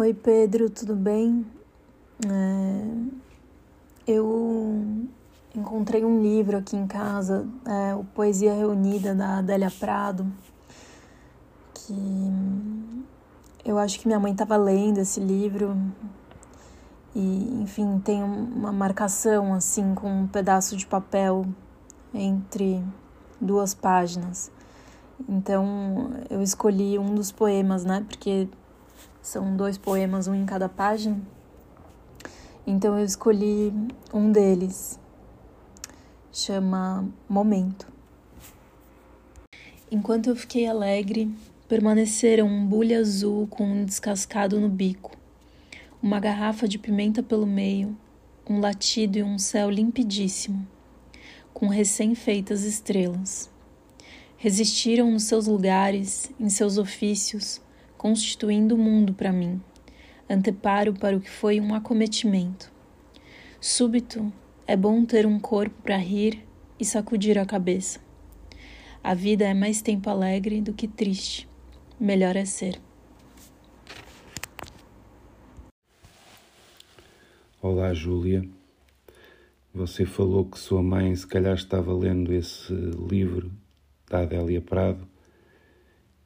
Oi Pedro, tudo bem? É, eu encontrei um livro aqui em casa, é, o Poesia Reunida da Adélia Prado, que eu acho que minha mãe estava lendo esse livro e, enfim, tem uma marcação assim com um pedaço de papel entre duas páginas. Então eu escolhi um dos poemas, né? Porque são dois poemas, um em cada página. Então eu escolhi um deles. Chama Momento. Enquanto eu fiquei alegre, permaneceram um bule azul com um descascado no bico, uma garrafa de pimenta pelo meio, um latido e um céu limpidíssimo, com recém-feitas estrelas. Resistiram nos seus lugares, em seus ofícios, constituindo o mundo para mim, anteparo para o que foi um acometimento. Súbito, é bom ter um corpo para rir e sacudir a cabeça. A vida é mais tempo alegre do que triste. Melhor é ser. Olá, Júlia. Você falou que sua mãe se calhar estava lendo esse livro da Adélia Prado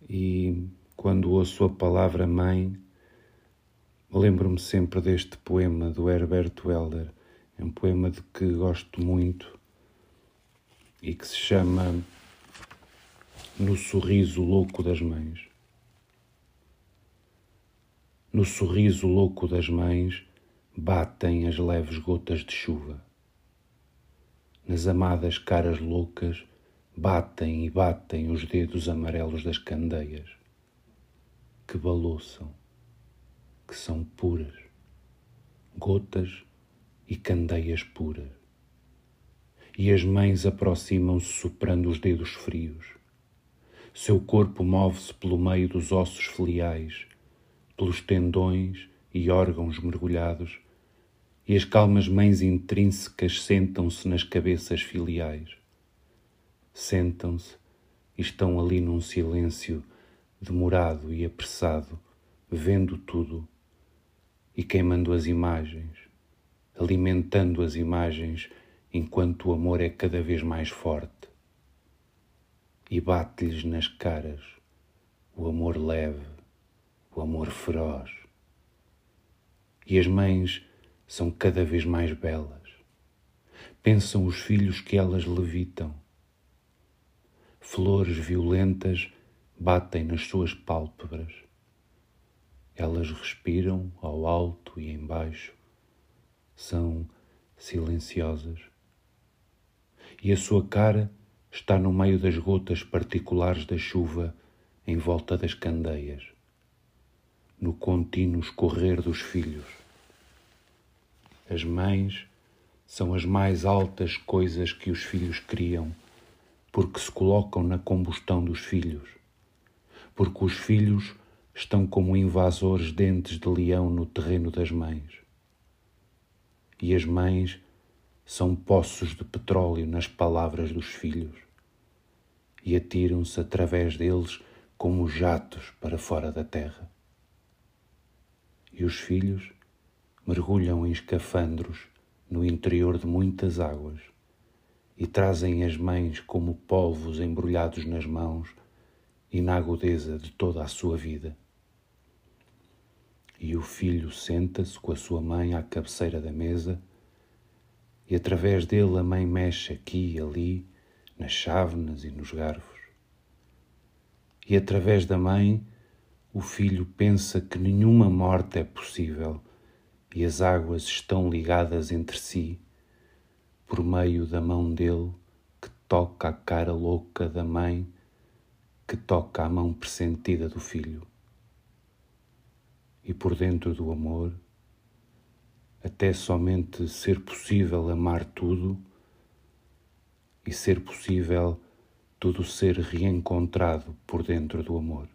e quando ouço a palavra mãe, lembro-me sempre deste poema do Herbert Welder. É um poema de que gosto muito e que se chama No Sorriso Louco das Mães. No sorriso louco das mães batem as leves gotas de chuva. Nas amadas caras loucas batem e batem os dedos amarelos das candeias que balouçam, que são puras, gotas e candeias puras. E as mães aproximam-se soprando os dedos frios. Seu corpo move-se pelo meio dos ossos filiais, pelos tendões e órgãos mergulhados, e as calmas mães intrínsecas sentam-se nas cabeças filiais. Sentam-se e estão ali num silêncio demorado e apressado, vendo tudo e queimando as imagens, alimentando as imagens enquanto o amor é cada vez mais forte. E bate-lhes nas caras o amor leve, o amor feroz. E as mães são cada vez mais belas. Pensam os filhos que elas levitam. Flores violentas batem nas suas pálpebras. Elas respiram ao alto e embaixo, são silenciosas. E a sua cara está no meio das gotas particulares da chuva em volta das candeias, no contínuo escorrer dos filhos. As mães são as mais altas coisas que os filhos criam, porque se colocam na combustão dos filhos porque os filhos estão como invasores dentes de leão no terreno das mães. E as mães são poços de petróleo nas palavras dos filhos e atiram-se através deles como jatos para fora da terra. E os filhos mergulham em escafandros no interior de muitas águas e trazem as mães como polvos embrulhados nas mãos e na agudeza de toda a sua vida. E o filho senta-se com a sua mãe à cabeceira da mesa, e através dele a mãe mexe aqui e ali, nas chávenas e nos garfos. E através da mãe, o filho pensa que nenhuma morte é possível e as águas estão ligadas entre si, por meio da mão dele que toca a cara louca da mãe que toca a mão pressentida do filho. E por dentro do amor, até somente ser possível amar tudo e ser possível tudo ser reencontrado por dentro do amor.